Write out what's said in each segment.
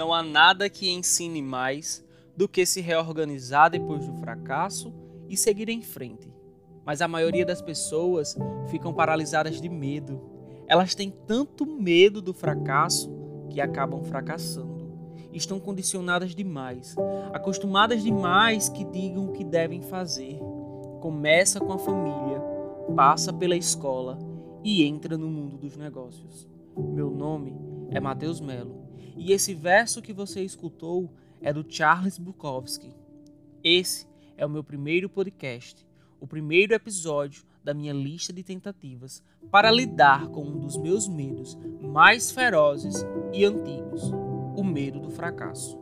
Não há nada que ensine mais do que se reorganizar depois do fracasso e seguir em frente. Mas a maioria das pessoas ficam paralisadas de medo. Elas têm tanto medo do fracasso que acabam fracassando. Estão condicionadas demais, acostumadas demais que digam o que devem fazer. Começa com a família, passa pela escola e entra no mundo dos negócios. Meu nome é Matheus Melo e esse verso que você escutou é do Charles Bukowski. Esse é o meu primeiro podcast, o primeiro episódio da minha lista de tentativas para lidar com um dos meus medos mais ferozes e antigos, o medo do fracasso.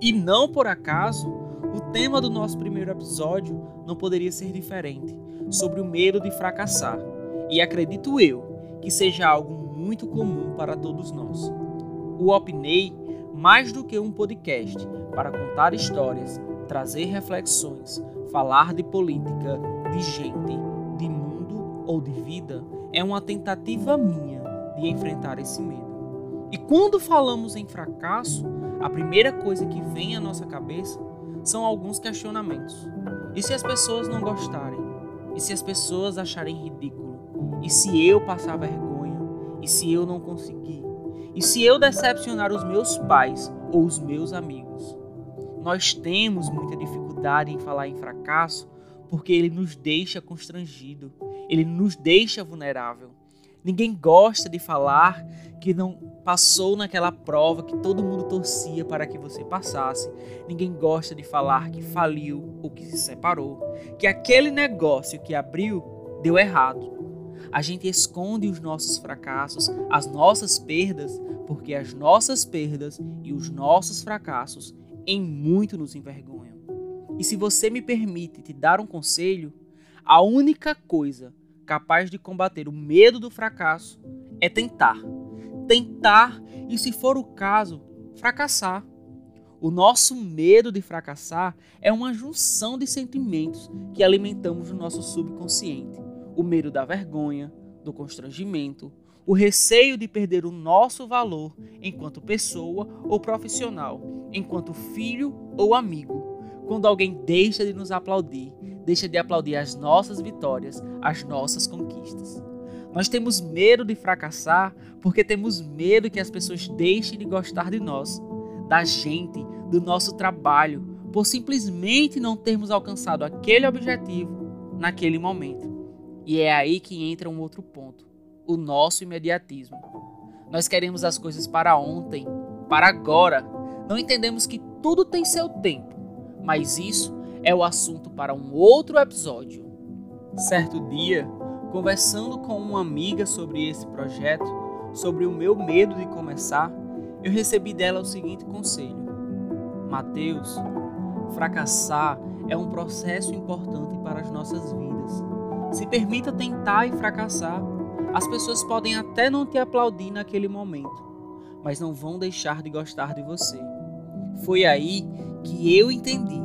E não por acaso, o tema do nosso primeiro episódio não poderia ser diferente, sobre o medo de fracassar. E acredito eu que seja algo muito comum para todos nós. O Opinei, mais do que um podcast para contar histórias, trazer reflexões, falar de política, de gente, de mundo ou de vida, é uma tentativa minha de enfrentar esse medo. E quando falamos em fracasso, a primeira coisa que vem à nossa cabeça são alguns questionamentos. E se as pessoas não gostarem? E se as pessoas acharem ridículo? E se eu passar vergonha? E se eu não conseguir? E se eu decepcionar os meus pais ou os meus amigos? Nós temos muita dificuldade em falar em fracasso porque ele nos deixa constrangido, ele nos deixa vulnerável. Ninguém gosta de falar que não passou naquela prova que todo mundo torcia para que você passasse. Ninguém gosta de falar que faliu ou que se separou, que aquele negócio que abriu deu errado. A gente esconde os nossos fracassos, as nossas perdas, porque as nossas perdas e os nossos fracassos em muito nos envergonham. E se você me permite te dar um conselho, a única coisa capaz de combater o medo do fracasso é tentar. Tentar e, se for o caso, fracassar. O nosso medo de fracassar é uma junção de sentimentos que alimentamos no nosso subconsciente o medo da vergonha, do constrangimento, o receio de perder o nosso valor enquanto pessoa ou profissional, enquanto filho ou amigo. Quando alguém deixa de nos aplaudir, deixa de aplaudir as nossas vitórias, as nossas conquistas. Nós temos medo de fracassar porque temos medo que as pessoas deixem de gostar de nós, da gente, do nosso trabalho, por simplesmente não termos alcançado aquele objetivo naquele momento. E é aí que entra um outro ponto: o nosso imediatismo. Nós queremos as coisas para ontem, para agora. Não entendemos que tudo tem seu tempo, mas isso é o assunto para um outro episódio. Certo dia, conversando com uma amiga sobre esse projeto, sobre o meu medo de começar, eu recebi dela o seguinte conselho: Mateus, fracassar é um processo importante para as nossas vidas. Se permita tentar e fracassar. As pessoas podem até não te aplaudir naquele momento, mas não vão deixar de gostar de você. Foi aí que eu entendi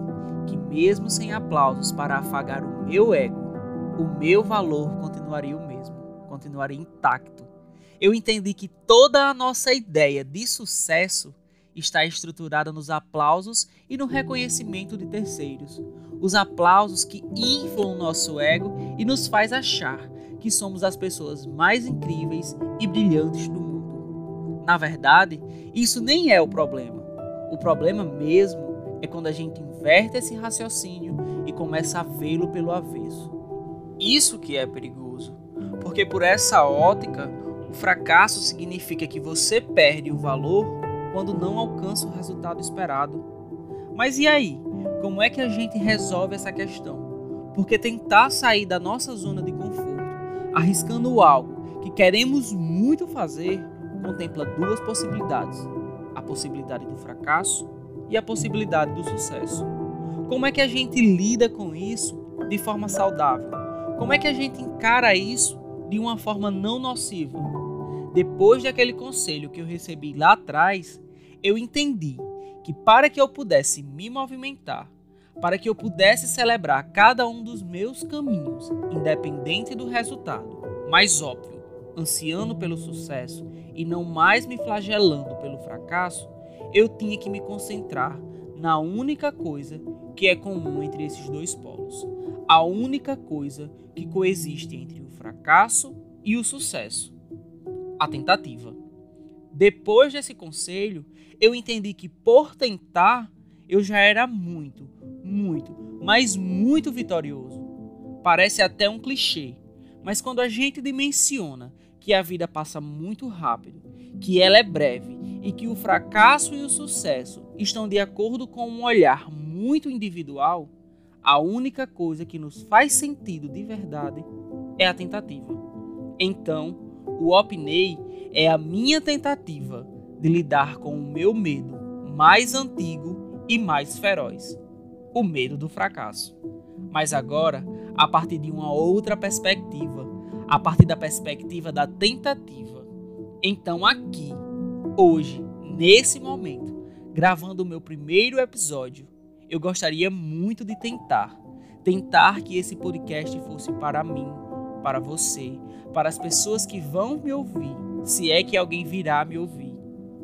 que, mesmo sem aplausos para afagar o meu ego, o meu valor continuaria o mesmo, continuaria intacto. Eu entendi que toda a nossa ideia de sucesso está estruturada nos aplausos e no reconhecimento de terceiros. Os aplausos que inflam o nosso ego e nos faz achar que somos as pessoas mais incríveis e brilhantes do mundo. Na verdade, isso nem é o problema. O problema mesmo é quando a gente inverte esse raciocínio e começa a vê-lo pelo avesso. Isso que é perigoso, porque por essa ótica, o fracasso significa que você perde o valor quando não alcança o resultado esperado. Mas e aí? Como é que a gente resolve essa questão? Porque tentar sair da nossa zona de conforto, arriscando algo que queremos muito fazer, contempla duas possibilidades: a possibilidade do fracasso e a possibilidade do sucesso. Como é que a gente lida com isso de forma saudável? Como é que a gente encara isso de uma forma não nociva? Depois daquele conselho que eu recebi lá atrás, eu entendi que para que eu pudesse me movimentar, para que eu pudesse celebrar cada um dos meus caminhos, independente do resultado, mais óbvio, ansiando pelo sucesso e não mais me flagelando pelo fracasso, eu tinha que me concentrar na única coisa que é comum entre esses dois polos, a única coisa que coexiste entre o fracasso e o sucesso: a tentativa. Depois desse conselho, eu entendi que por tentar eu já era muito, muito, mas muito vitorioso. Parece até um clichê, mas quando a gente dimensiona que a vida passa muito rápido, que ela é breve e que o fracasso e o sucesso estão de acordo com um olhar muito individual, a única coisa que nos faz sentido de verdade é a tentativa. Então, o Opnei é a minha tentativa de lidar com o meu medo mais antigo e mais feroz, o medo do fracasso. Mas agora, a partir de uma outra perspectiva, a partir da perspectiva da tentativa. Então, aqui, hoje, nesse momento, gravando o meu primeiro episódio, eu gostaria muito de tentar. Tentar que esse podcast fosse para mim, para você, para as pessoas que vão me ouvir, se é que alguém virá me ouvir.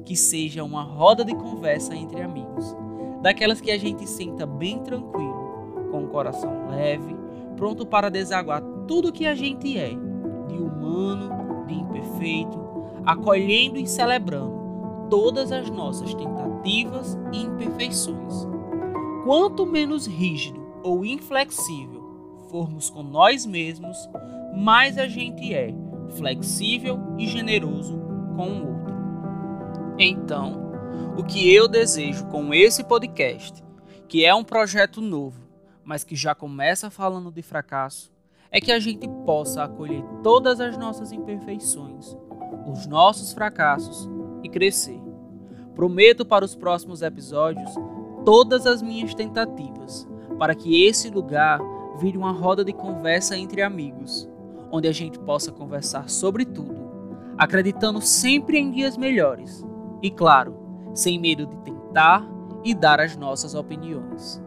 Que seja uma roda de conversa entre amigos, daquelas que a gente senta bem tranquilo, com o coração leve, pronto para desaguar tudo que a gente é de humano, de imperfeito, acolhendo e celebrando todas as nossas tentativas e imperfeições. Quanto menos rígido ou inflexível formos com nós mesmos, mais a gente é flexível e generoso com o outro. Então, o que eu desejo com esse podcast, que é um projeto novo, mas que já começa falando de fracasso, é que a gente possa acolher todas as nossas imperfeições, os nossos fracassos e crescer. Prometo para os próximos episódios todas as minhas tentativas para que esse lugar vire uma roda de conversa entre amigos, onde a gente possa conversar sobre tudo, acreditando sempre em dias melhores e, claro, sem medo de tentar e dar as nossas opiniões.